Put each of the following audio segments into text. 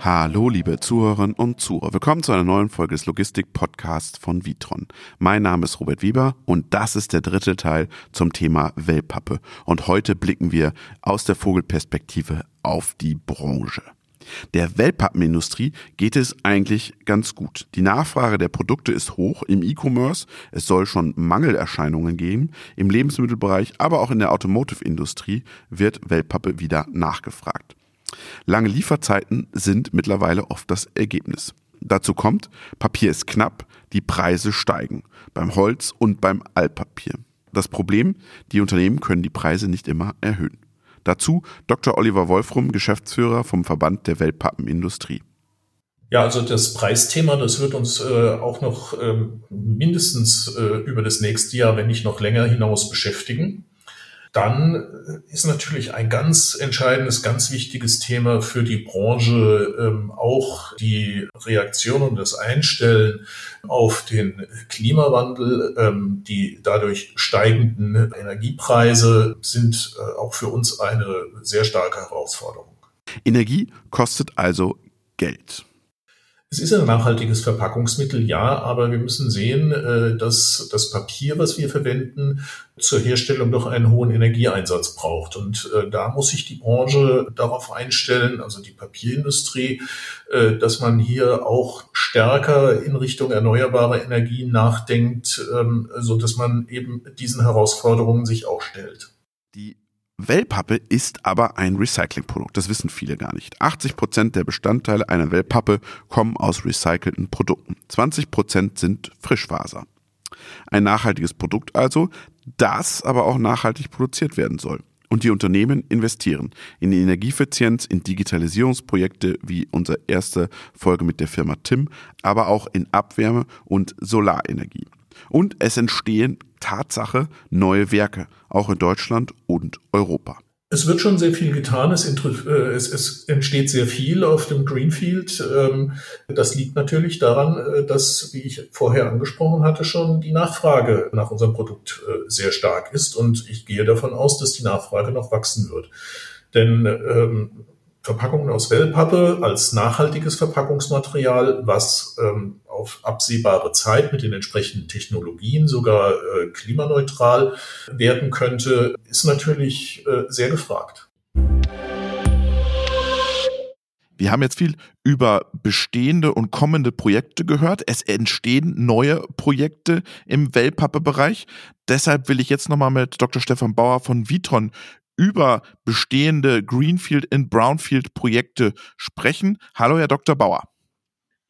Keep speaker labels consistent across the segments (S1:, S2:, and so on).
S1: Hallo, liebe Zuhörerinnen und Zuhörer. Willkommen zu einer neuen Folge des Logistik-Podcasts von Vitron. Mein Name ist Robert Wieber und das ist der dritte Teil zum Thema Wellpappe. Und heute blicken wir aus der Vogelperspektive auf die Branche. Der Wellpappenindustrie geht es eigentlich ganz gut. Die Nachfrage der Produkte ist hoch im E-Commerce. Es soll schon Mangelerscheinungen geben. Im Lebensmittelbereich, aber auch in der Automotive-Industrie wird Wellpappe wieder nachgefragt. Lange Lieferzeiten sind mittlerweile oft das Ergebnis. Dazu kommt, Papier ist knapp, die Preise steigen, beim Holz und beim Altpapier. Das Problem, die Unternehmen können die Preise nicht immer erhöhen. Dazu Dr. Oliver Wolfrum, Geschäftsführer vom Verband der Wellpappenindustrie.
S2: Ja, also das Preisthema, das wird uns äh, auch noch ähm, mindestens äh, über das nächste Jahr, wenn nicht noch länger hinaus beschäftigen dann ist natürlich ein ganz entscheidendes, ganz wichtiges Thema für die Branche ähm, auch die Reaktion und das Einstellen auf den Klimawandel. Ähm, die dadurch steigenden Energiepreise sind äh, auch für uns eine sehr starke Herausforderung.
S1: Energie kostet also Geld.
S2: Es ist ein nachhaltiges Verpackungsmittel, ja, aber wir müssen sehen, äh, dass das Papier, was wir verwenden, zur Herstellung doch einen hohen Energieeinsatz braucht. Und äh, da muss sich die Branche darauf einstellen, also die Papierindustrie, äh, dass man hier auch stärker in Richtung erneuerbare Energien nachdenkt, ähm, so dass man eben diesen Herausforderungen sich auch stellt.
S1: Die Wellpappe ist aber ein Recyclingprodukt. Das wissen viele gar nicht. 80 Prozent der Bestandteile einer Wellpappe kommen aus recycelten Produkten. 20 Prozent sind Frischfaser. Ein nachhaltiges Produkt also, das aber auch nachhaltig produziert werden soll. Und die Unternehmen investieren in Energieeffizienz, in Digitalisierungsprojekte wie unsere erste Folge mit der Firma Tim, aber auch in Abwärme und Solarenergie. Und es entstehen Tatsache neue Werke, auch in Deutschland und Europa.
S2: Es wird schon sehr viel getan. Es, äh, entsteht sehr viel auf dem Greenfield. Ähm, das liegt natürlich daran, äh, dass, wie ich vorher angesprochen hatte, schon die Nachfrage nach unserem Produkt äh, sehr stark ist. Und ich gehe davon aus, dass die Nachfrage noch wachsen wird. Denn ähm, Verpackungen aus Wellpappe als nachhaltiges Verpackungsmaterial, was ähm, auf absehbare Zeit mit den entsprechenden Technologien sogar äh, klimaneutral werden könnte, ist natürlich äh, sehr gefragt.
S1: Wir haben jetzt viel über bestehende und kommende Projekte gehört. Es entstehen neue Projekte im Wellpappe-Bereich. Deshalb will ich jetzt nochmal mit Dr. Stefan Bauer von Vitron über bestehende Greenfield und Brownfield Projekte sprechen. Hallo, Herr Dr. Bauer.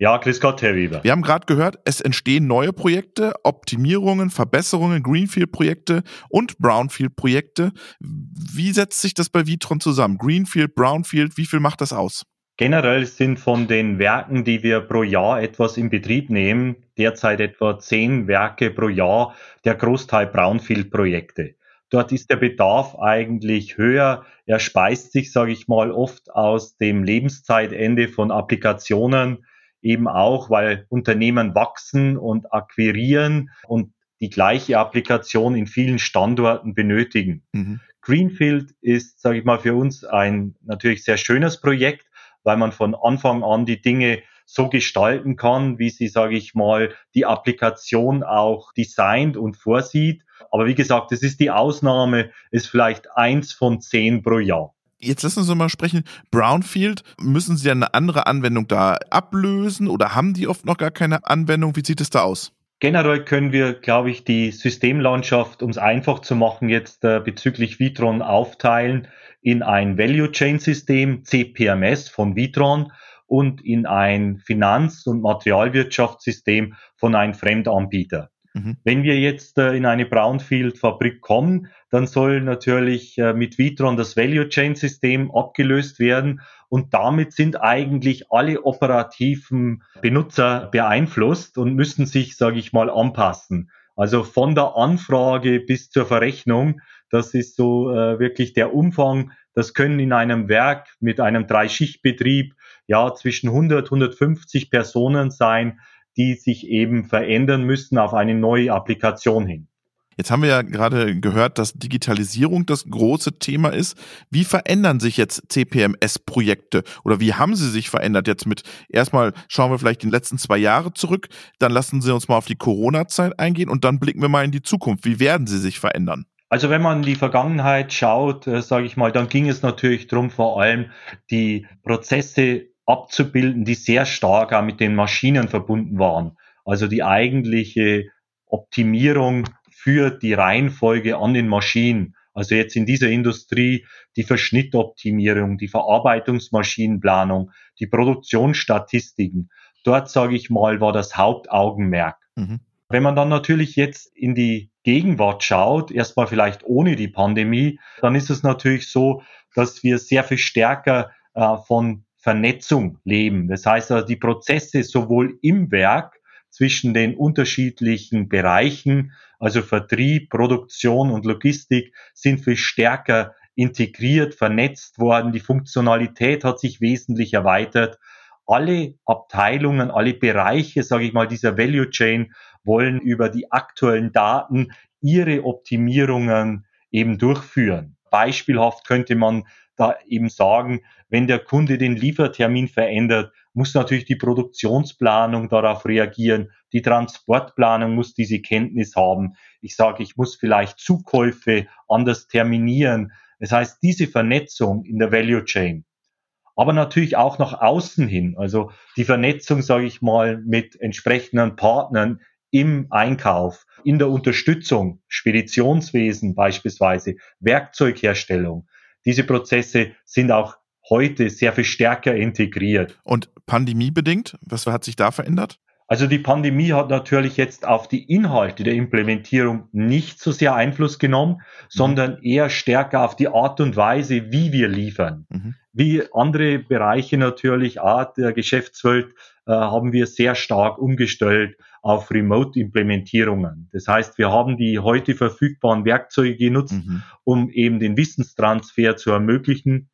S3: Ja, grüß Gott, Herr Weber.
S1: Wir haben gerade gehört, es entstehen neue Projekte, Optimierungen, Verbesserungen, Greenfield-Projekte und Brownfield-Projekte. Wie setzt sich das bei Vitron zusammen? Greenfield, Brownfield, wie viel macht das aus?
S3: Generell sind von den Werken, die wir pro Jahr etwas in Betrieb nehmen, derzeit etwa zehn Werke pro Jahr, der Großteil Brownfield-Projekte. Dort ist der Bedarf eigentlich höher. Er speist sich, sage ich mal, oft aus dem Lebenszeitende von Applikationen, eben auch, weil Unternehmen wachsen und akquirieren und die gleiche Applikation in vielen Standorten benötigen. Mhm. Greenfield ist, sage ich mal, für uns ein natürlich sehr schönes Projekt, weil man von Anfang an die Dinge so gestalten kann, wie sie, sage ich mal, die Applikation auch designt und vorsieht. Aber wie gesagt, es ist die Ausnahme, ist vielleicht eins von zehn pro Jahr.
S1: Jetzt lassen Sie mal sprechen. Brownfield, müssen Sie eine andere Anwendung da ablösen oder haben die oft noch gar keine Anwendung? Wie sieht es da aus?
S3: Generell können wir, glaube ich, die Systemlandschaft, um es einfach zu machen, jetzt äh, bezüglich Vitron aufteilen in ein Value Chain System, CPMS von Vitron und in ein Finanz- und Materialwirtschaftssystem von einem Fremdanbieter. Mhm. Wenn wir jetzt äh, in eine Brownfield-Fabrik kommen, dann soll natürlich äh, mit Vitron das Value Chain System abgelöst werden und damit sind eigentlich alle operativen Benutzer beeinflusst und müssen sich, sage ich mal, anpassen. Also von der Anfrage bis zur Verrechnung, das ist so äh, wirklich der Umfang. Das können in einem Werk mit einem Dreischichtbetrieb ja zwischen 100, 150 Personen sein, die sich eben verändern müssen auf eine neue Applikation hin.
S4: Jetzt haben wir ja gerade gehört, dass Digitalisierung das große Thema ist. Wie verändern sich jetzt CPMS-Projekte oder wie haben sie sich verändert? Jetzt mit erstmal schauen wir vielleicht die letzten zwei Jahre zurück, dann lassen Sie uns mal auf die Corona-Zeit eingehen und dann blicken wir mal in die Zukunft. Wie werden sie sich verändern?
S3: Also wenn man in die Vergangenheit schaut, äh, sage ich mal, dann ging es natürlich darum, vor allem die Prozesse abzubilden, die sehr stark auch mit den Maschinen verbunden waren. Also die eigentliche Optimierung für die Reihenfolge an den Maschinen. Also jetzt in dieser Industrie die Verschnittoptimierung, die Verarbeitungsmaschinenplanung, die Produktionsstatistiken. Dort, sage ich mal, war das Hauptaugenmerk. Mhm. Wenn man dann natürlich jetzt in die Gegenwart schaut, erstmal vielleicht ohne die Pandemie, dann ist es natürlich so, dass wir sehr viel stärker äh, von Vernetzung leben. Das heißt, also die Prozesse sowohl im Werk zwischen den unterschiedlichen Bereichen, also Vertrieb, Produktion und Logistik, sind viel stärker integriert, vernetzt worden. Die Funktionalität hat sich wesentlich erweitert. Alle Abteilungen, alle Bereiche, sage ich mal, dieser Value Chain wollen über die aktuellen Daten ihre Optimierungen eben durchführen. Beispielhaft könnte man da eben sagen, wenn der Kunde den Liefertermin verändert, muss natürlich die Produktionsplanung darauf reagieren. Die Transportplanung muss diese Kenntnis haben. Ich sage, ich muss vielleicht Zukäufe anders terminieren. Das heißt, diese Vernetzung in der Value Chain, aber natürlich auch nach außen hin. Also die Vernetzung, sage ich mal, mit entsprechenden Partnern im Einkauf, in der Unterstützung, Speditionswesen beispielsweise, Werkzeugherstellung. Diese Prozesse sind auch heute sehr viel stärker integriert.
S4: Und pandemiebedingt, was hat sich da verändert?
S3: Also die Pandemie hat natürlich jetzt auf die Inhalte der Implementierung nicht so sehr Einfluss genommen, mhm. sondern eher stärker auf die Art und Weise, wie wir liefern. Mhm. Wie andere Bereiche natürlich, Art der Geschäftswelt, äh, haben wir sehr stark umgestellt auf Remote-Implementierungen. Das heißt, wir haben die heute verfügbaren Werkzeuge genutzt, mhm. um eben den Wissenstransfer zu ermöglichen.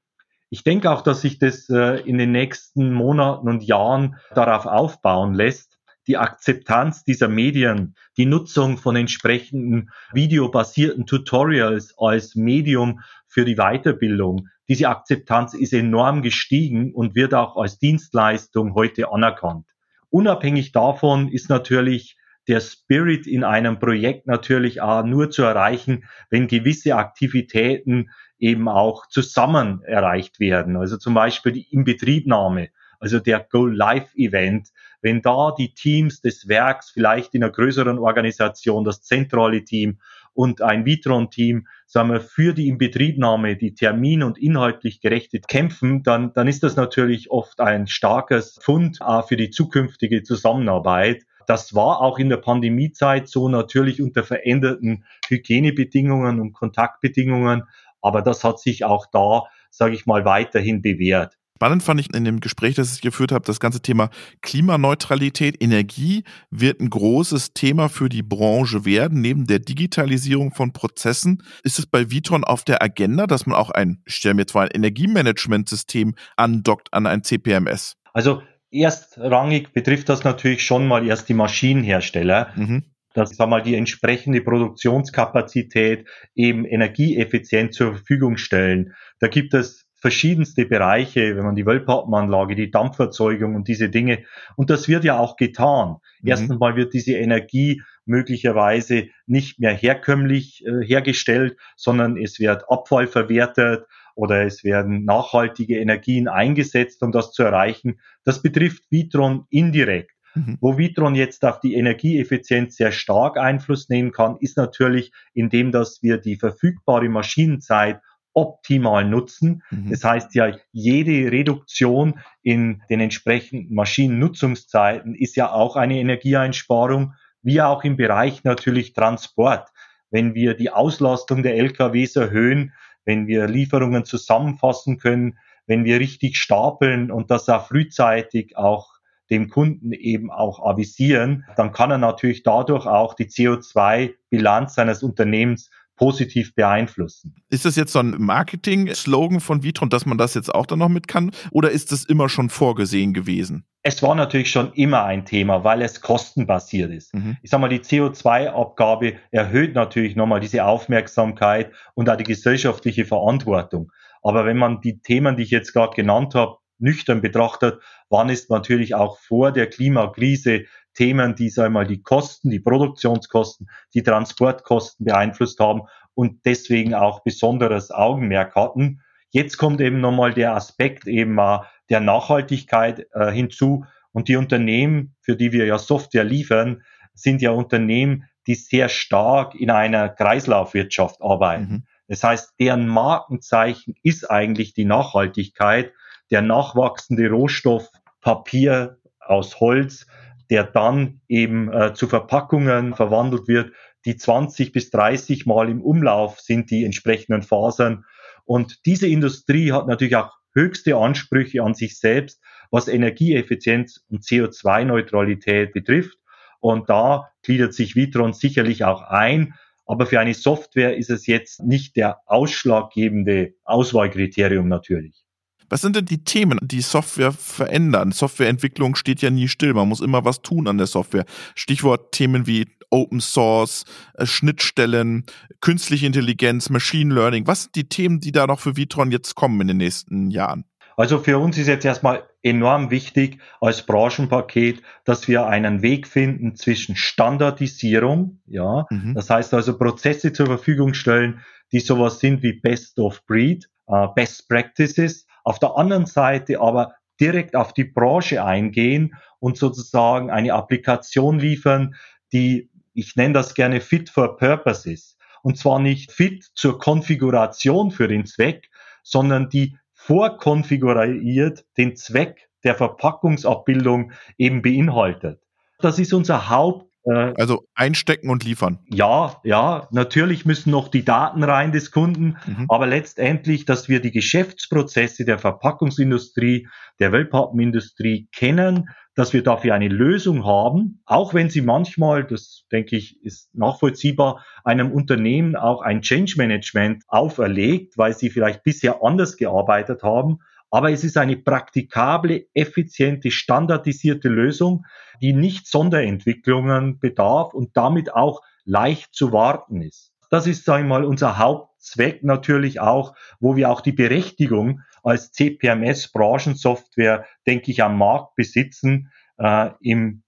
S3: Ich denke auch, dass sich das äh, in den nächsten Monaten und Jahren darauf aufbauen lässt, die Akzeptanz dieser Medien, die Nutzung von entsprechenden videobasierten Tutorials als Medium für die Weiterbildung. Diese Akzeptanz ist enorm gestiegen und wird auch als Dienstleistung heute anerkannt. Unabhängig davon ist natürlich der Spirit in einem Projekt natürlich auch nur zu erreichen, wenn gewisse Aktivitäten eben auch zusammen erreicht werden. Also zum Beispiel die Inbetriebnahme, also der Go-Live-Event. Wenn da die Teams des Werks vielleicht in einer größeren Organisation, das zentrale Team und ein Vitron-Team, sagen wir, für die Inbetriebnahme, die termin- und inhaltlich gerechtet kämpfen, dann, dann ist das natürlich oft ein starkes Fund auch für die zukünftige Zusammenarbeit. Das war auch in der Pandemiezeit so natürlich unter veränderten Hygienebedingungen und Kontaktbedingungen, aber das hat sich auch da, sage ich mal, weiterhin bewährt.
S4: Spannend fand ich in dem Gespräch, das ich geführt habe, das ganze Thema Klimaneutralität, Energie wird ein großes Thema für die Branche werden. Neben der Digitalisierung von Prozessen ist es bei Vitron auf der Agenda, dass man auch ein, ich stelle mir zwar ein Energiemanagementsystem andockt an ein CPMS.
S3: Also erstrangig betrifft das natürlich schon mal erst die Maschinenhersteller. Mhm dass sagen wir mal, die entsprechende Produktionskapazität eben energieeffizient zur Verfügung stellen. Da gibt es verschiedenste Bereiche, wenn man die Wellpappenanlage, die Dampferzeugung und diese Dinge. Und das wird ja auch getan. Mhm. Erstens mal wird diese Energie möglicherweise nicht mehr herkömmlich äh, hergestellt, sondern es wird Abfall verwertet oder es werden nachhaltige Energien eingesetzt, um das zu erreichen. Das betrifft Vitron indirekt. Mhm. Wo Vitron jetzt auf die Energieeffizienz sehr stark Einfluss nehmen kann, ist natürlich, indem dass wir die verfügbare Maschinenzeit optimal nutzen. Mhm. Das heißt ja, jede Reduktion in den entsprechenden Maschinennutzungszeiten ist ja auch eine Energieeinsparung, wie auch im Bereich natürlich Transport. Wenn wir die Auslastung der LKWs erhöhen, wenn wir Lieferungen zusammenfassen können, wenn wir richtig stapeln und das auch frühzeitig auch dem Kunden eben auch avisieren, dann kann er natürlich dadurch auch die CO2-Bilanz seines Unternehmens positiv beeinflussen.
S4: Ist das jetzt so ein Marketing-Slogan von Vitron, dass man das jetzt auch dann noch mit kann? Oder ist das immer schon vorgesehen gewesen?
S3: Es war natürlich schon immer ein Thema, weil es kostenbasiert ist. Mhm. Ich sage mal, die CO2-Abgabe erhöht natürlich nochmal diese Aufmerksamkeit und auch die gesellschaftliche Verantwortung. Aber wenn man die Themen, die ich jetzt gerade genannt habe, nüchtern betrachtet, waren es natürlich auch vor der Klimakrise Themen, die, sagen wir mal, die Kosten, die Produktionskosten, die Transportkosten beeinflusst haben und deswegen auch besonderes Augenmerk hatten. Jetzt kommt eben nochmal der Aspekt eben der Nachhaltigkeit äh, hinzu. Und die Unternehmen, für die wir ja Software liefern, sind ja Unternehmen, die sehr stark in einer Kreislaufwirtschaft arbeiten. Mhm. Das heißt, deren Markenzeichen ist eigentlich die Nachhaltigkeit, der nachwachsende Rohstoff Papier aus Holz, der dann eben äh, zu Verpackungen verwandelt wird, die 20 bis 30 Mal im Umlauf sind, die entsprechenden Fasern. Und diese Industrie hat natürlich auch höchste Ansprüche an sich selbst, was Energieeffizienz und CO2-Neutralität betrifft. Und da gliedert sich Vitron sicherlich auch ein. Aber für eine Software ist es jetzt nicht der ausschlaggebende Auswahlkriterium natürlich.
S4: Was sind denn die Themen, die Software verändern? Softwareentwicklung steht ja nie still. Man muss immer was tun an der Software. Stichwort Themen wie Open Source, äh, Schnittstellen, künstliche Intelligenz, Machine Learning. Was sind die Themen, die da noch für Vitron jetzt kommen in den nächsten Jahren?
S3: Also für uns ist jetzt erstmal enorm wichtig als Branchenpaket, dass wir einen Weg finden zwischen Standardisierung, ja, mhm. das heißt also Prozesse zur Verfügung stellen, die sowas sind wie Best of Breed, uh, Best Practices, auf der anderen Seite aber direkt auf die Branche eingehen und sozusagen eine Applikation liefern, die, ich nenne das gerne Fit for Purpose ist. Und zwar nicht fit zur Konfiguration für den Zweck, sondern die vorkonfiguriert den Zweck der Verpackungsabbildung eben beinhaltet. Das ist unser Haupt
S4: also einstecken und liefern.
S3: Ja, ja, natürlich müssen noch die Daten rein des Kunden, mhm. aber letztendlich, dass wir die Geschäftsprozesse der Verpackungsindustrie, der Wellpappenindustrie kennen, dass wir dafür eine Lösung haben, auch wenn sie manchmal, das denke ich, ist nachvollziehbar, einem Unternehmen auch ein Change Management auferlegt, weil sie vielleicht bisher anders gearbeitet haben. Aber es ist eine praktikable, effiziente, standardisierte Lösung, die nicht Sonderentwicklungen bedarf und damit auch leicht zu warten ist. Das ist, sagen wir mal, unser Hauptzweck natürlich auch, wo wir auch die Berechtigung als CPMS-Branchensoftware, denke ich, am Markt besitzen, äh, im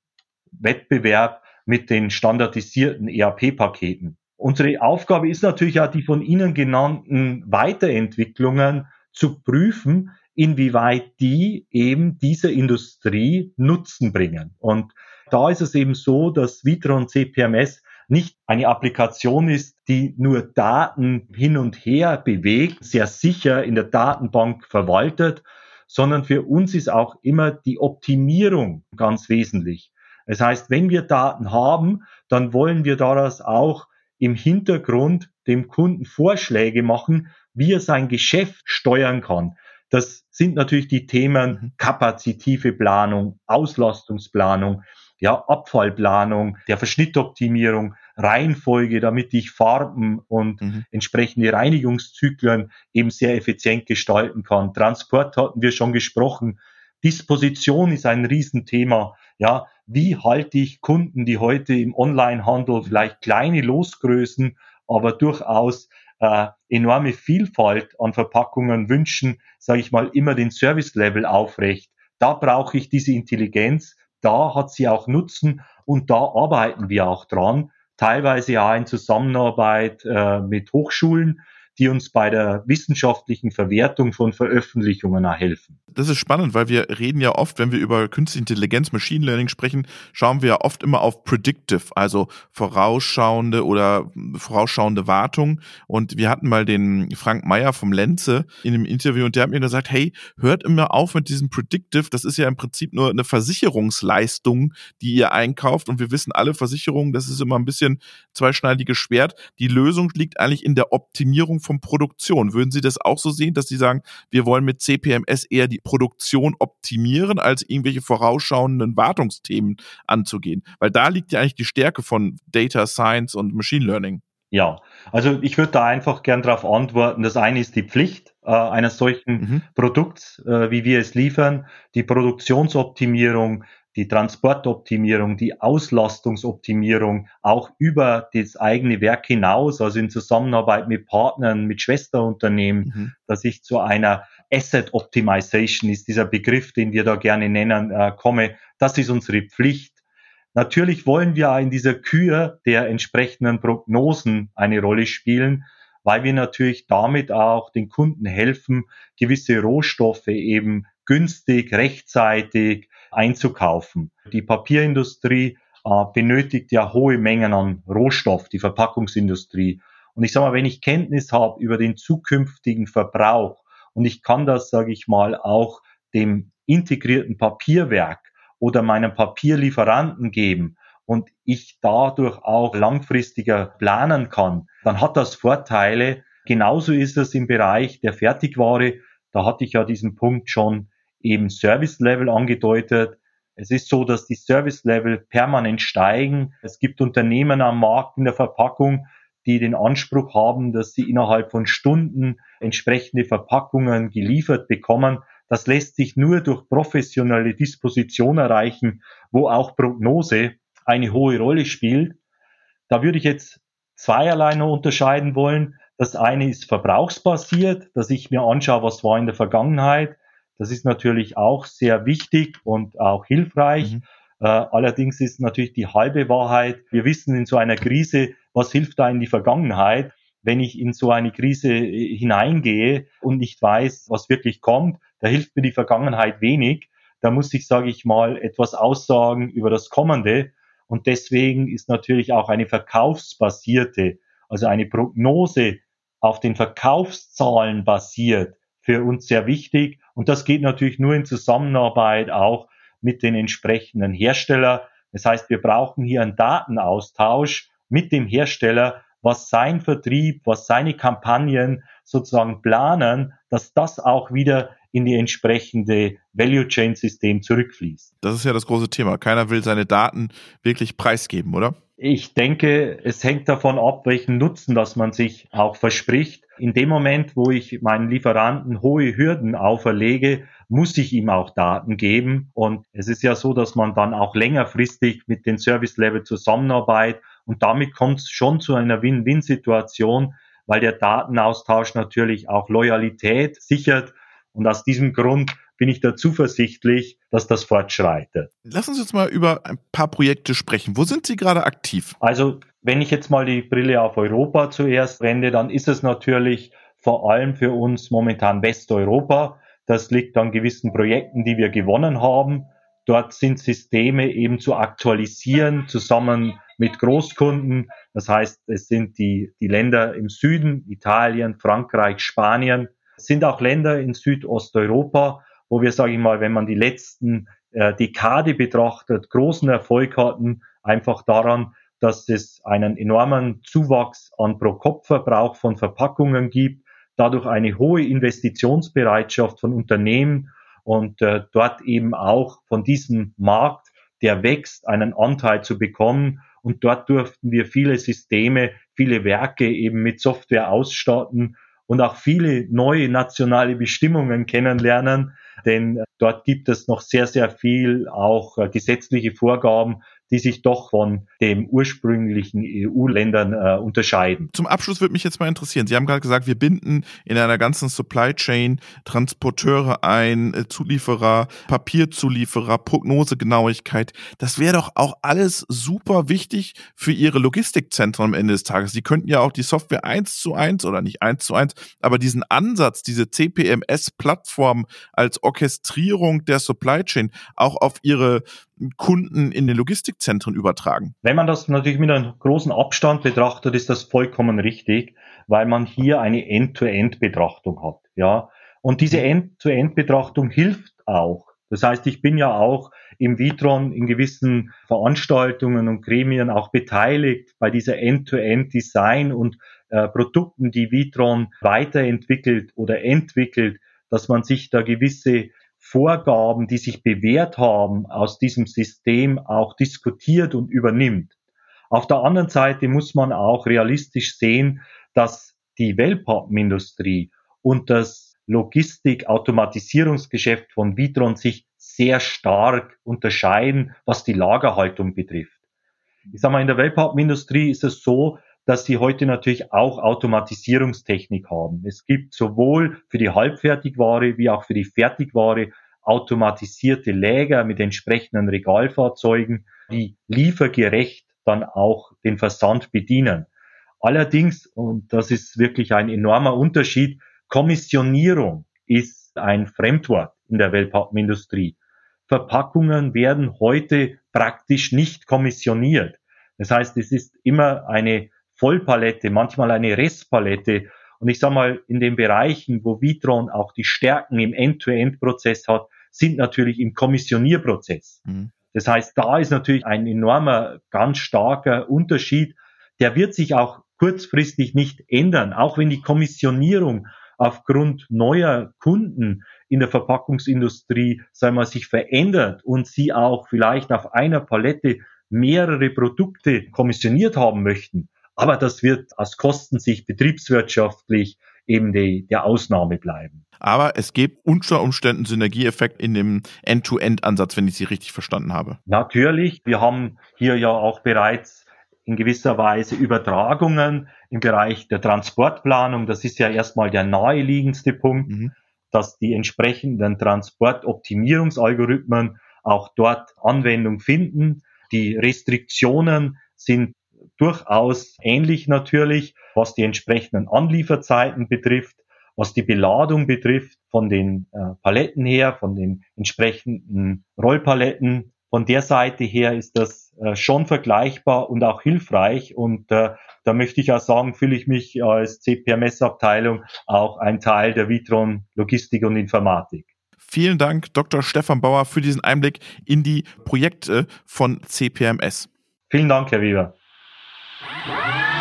S3: Wettbewerb mit den standardisierten ERP-Paketen. Unsere Aufgabe ist natürlich auch die von Ihnen genannten Weiterentwicklungen zu prüfen, inwieweit die eben dieser Industrie Nutzen bringen. Und da ist es eben so, dass Vitron CPMS nicht eine Applikation ist, die nur Daten hin und her bewegt, sehr sicher in der Datenbank verwaltet, sondern für uns ist auch immer die Optimierung ganz wesentlich. Das heißt, wenn wir Daten haben, dann wollen wir daraus auch im Hintergrund dem Kunden Vorschläge machen, wie er sein Geschäft steuern kann. Das sind natürlich die Themen mhm. kapazitive Planung, Auslastungsplanung, ja, Abfallplanung, der Verschnittoptimierung, Reihenfolge, damit ich Farben und mhm. entsprechende Reinigungszyklen eben sehr effizient gestalten kann. Transport hatten wir schon gesprochen. Disposition ist ein Riesenthema. Ja, wie halte ich Kunden, die heute im Onlinehandel vielleicht kleine Losgrößen, aber durchaus äh, enorme Vielfalt an Verpackungen wünschen, sage ich mal, immer den Service-Level aufrecht. Da brauche ich diese Intelligenz, da hat sie auch Nutzen und da arbeiten wir auch dran, teilweise ja in Zusammenarbeit äh, mit Hochschulen, die uns bei der wissenschaftlichen Verwertung von Veröffentlichungen helfen.
S4: Das ist spannend, weil wir reden ja oft, wenn wir über künstliche Intelligenz, Machine Learning sprechen, schauen wir ja oft immer auf Predictive, also vorausschauende oder vorausschauende Wartung. Und wir hatten mal den Frank Meyer vom Lenze in einem Interview und der hat mir gesagt, hey, hört immer auf mit diesem Predictive. Das ist ja im Prinzip nur eine Versicherungsleistung, die ihr einkauft. Und wir wissen alle Versicherungen, das ist immer ein bisschen zweischneidiges Schwert. Die Lösung liegt eigentlich in der Optimierung von Produktion. Würden Sie das auch so sehen, dass Sie sagen, wir wollen mit CPMS eher die Produktion optimieren, als irgendwelche vorausschauenden Wartungsthemen anzugehen? Weil da liegt ja eigentlich die Stärke von Data Science und Machine Learning.
S3: Ja, also ich würde da einfach gern darauf antworten. Das eine ist die Pflicht äh, eines solchen mhm. Produkts, äh, wie wir es liefern, die Produktionsoptimierung, die Transportoptimierung, die Auslastungsoptimierung, auch über das eigene Werk hinaus, also in Zusammenarbeit mit Partnern, mit Schwesterunternehmen, mhm. dass ich zu einer Asset Optimization ist dieser Begriff, den wir da gerne nennen, äh, komme. Das ist unsere Pflicht. Natürlich wollen wir in dieser Kür der entsprechenden Prognosen eine Rolle spielen, weil wir natürlich damit auch den Kunden helfen, gewisse Rohstoffe eben günstig, rechtzeitig einzukaufen. Die Papierindustrie äh, benötigt ja hohe Mengen an Rohstoff, die Verpackungsindustrie. Und ich sage mal, wenn ich Kenntnis habe über den zukünftigen Verbrauch und ich kann das, sage ich mal, auch dem integrierten Papierwerk oder meinem Papierlieferanten geben und ich dadurch auch langfristiger planen kann, dann hat das Vorteile. Genauso ist es im Bereich der Fertigware. Da hatte ich ja diesen Punkt schon eben Service Level angedeutet. Es ist so, dass die Service Level permanent steigen. Es gibt Unternehmen am Markt in der Verpackung, die den Anspruch haben, dass sie innerhalb von Stunden entsprechende Verpackungen geliefert bekommen. Das lässt sich nur durch professionelle Disposition erreichen, wo auch Prognose eine hohe Rolle spielt. Da würde ich jetzt zweierlei noch unterscheiden wollen. Das eine ist verbrauchsbasiert, dass ich mir anschaue, was war in der Vergangenheit. Das ist natürlich auch sehr wichtig und auch hilfreich. Mhm. Äh, allerdings ist natürlich die halbe Wahrheit, wir wissen in so einer Krise, was hilft da in die Vergangenheit? Wenn ich in so eine Krise äh, hineingehe und nicht weiß, was wirklich kommt, da hilft mir die Vergangenheit wenig. Da muss ich, sage ich mal, etwas aussagen über das Kommende. Und deswegen ist natürlich auch eine verkaufsbasierte, also eine Prognose auf den Verkaufszahlen basiert für uns sehr wichtig. Und das geht natürlich nur in Zusammenarbeit auch mit den entsprechenden Hersteller. Das heißt, wir brauchen hier einen Datenaustausch mit dem Hersteller, was sein Vertrieb, was seine Kampagnen sozusagen planen, dass das auch wieder in die entsprechende Value Chain System zurückfließt.
S4: Das ist ja das große Thema. Keiner will seine Daten wirklich preisgeben, oder?
S3: Ich denke, es hängt davon ab, welchen Nutzen das man sich auch verspricht. In dem Moment, wo ich meinen Lieferanten hohe Hürden auferlege, muss ich ihm auch Daten geben. Und es ist ja so, dass man dann auch längerfristig mit den Service Level zusammenarbeitet. Und damit kommt es schon zu einer Win-Win-Situation, weil der Datenaustausch natürlich auch Loyalität sichert und aus diesem Grund bin ich da zuversichtlich, dass das fortschreitet.
S4: Lass uns jetzt mal über ein paar Projekte sprechen. Wo sind Sie gerade aktiv?
S3: Also, wenn ich jetzt mal die Brille auf Europa zuerst wende, dann ist es natürlich vor allem für uns momentan Westeuropa. Das liegt an gewissen Projekten, die wir gewonnen haben. Dort sind Systeme eben zu aktualisieren, zusammen mit Großkunden. Das heißt, es sind die, die Länder im Süden, Italien, Frankreich, Spanien, es sind auch Länder in Südosteuropa, wo wir, sage ich mal, wenn man die letzten äh, Dekade betrachtet, großen Erfolg hatten, einfach daran, dass es einen enormen Zuwachs an Pro-Kopf-Verbrauch von Verpackungen gibt, dadurch eine hohe Investitionsbereitschaft von Unternehmen und äh, dort eben auch von diesem Markt, der wächst, einen Anteil zu bekommen. Und dort durften wir viele Systeme, viele Werke eben mit Software ausstatten, und auch viele neue nationale Bestimmungen kennenlernen, denn dort gibt es noch sehr, sehr viel auch äh, gesetzliche Vorgaben, die sich doch von dem ursprünglichen EU-Ländern äh, unterscheiden.
S4: Zum Abschluss würde mich jetzt mal interessieren. Sie haben gerade gesagt, wir binden in einer ganzen Supply Chain Transporteure ein, äh, Zulieferer, Papierzulieferer, Prognosegenauigkeit. Das wäre doch auch alles super wichtig für Ihre Logistikzentren am Ende des Tages. Sie könnten ja auch die Software eins zu eins oder nicht eins zu eins, aber diesen Ansatz, diese CPMS-Plattform als Orchestrierung der Supply Chain auch auf Ihre Kunden in den Logistikzentren übertragen?
S3: Wenn man das natürlich mit einem großen Abstand betrachtet, ist das vollkommen richtig, weil man hier eine End-to-End-Betrachtung hat. Ja, und diese mhm. End-to-End-Betrachtung hilft auch. Das heißt, ich bin ja auch im Vitron in gewissen Veranstaltungen und Gremien auch beteiligt bei dieser End-to-End-Design und äh, Produkten, die Vitron weiterentwickelt oder entwickelt, dass man sich da gewisse Vorgaben, die sich bewährt haben, aus diesem System auch diskutiert und übernimmt. Auf der anderen Seite muss man auch realistisch sehen, dass die Wellpappenindustrie und das Logistik-Automatisierungsgeschäft von Vitron sich sehr stark unterscheiden, was die Lagerhaltung betrifft. Ich sage mal, in der Wellpappenindustrie ist es so, dass sie heute natürlich auch Automatisierungstechnik haben. Es gibt sowohl für die Halbfertigware wie auch für die Fertigware automatisierte Läger mit entsprechenden Regalfahrzeugen, die liefergerecht dann auch den Versand bedienen. Allerdings, und das ist wirklich ein enormer Unterschied, Kommissionierung ist ein Fremdwort in der Wellpappenindustrie. Verpackungen werden heute praktisch nicht kommissioniert. Das heißt, es ist immer eine Vollpalette, manchmal eine Restpalette. Und ich sage mal, in den Bereichen, wo Vitron auch die Stärken im End-to-End-Prozess hat, sind natürlich im Kommissionierprozess. Mhm. Das heißt, da ist natürlich ein enormer, ganz starker Unterschied. Der wird sich auch kurzfristig nicht ändern, auch wenn die Kommissionierung aufgrund neuer Kunden in der Verpackungsindustrie, sagen wir, sich verändert und sie auch vielleicht auf einer Palette mehrere Produkte kommissioniert haben möchten. Aber das wird aus Kostensicht betriebswirtschaftlich eben die, der Ausnahme bleiben.
S4: Aber es gibt unter Umständen Synergieeffekt in dem End-to-End-Ansatz, wenn ich Sie richtig verstanden habe.
S3: Natürlich. Wir haben hier ja auch bereits in gewisser Weise Übertragungen im Bereich der Transportplanung. Das ist ja erstmal der naheliegendste Punkt, mhm. dass die entsprechenden Transportoptimierungsalgorithmen auch dort Anwendung finden. Die Restriktionen sind durchaus ähnlich natürlich, was die entsprechenden Anlieferzeiten betrifft, was die Beladung betrifft, von den äh, Paletten her, von den entsprechenden Rollpaletten. Von der Seite her ist das äh, schon vergleichbar und auch hilfreich. Und äh, da möchte ich auch sagen, fühle ich mich als CPMS-Abteilung auch ein Teil der Vitron Logistik und Informatik.
S4: Vielen Dank, Dr. Stefan Bauer, für diesen Einblick in die Projekte von CPMS.
S3: Vielen Dank, Herr Weber.
S5: Ah!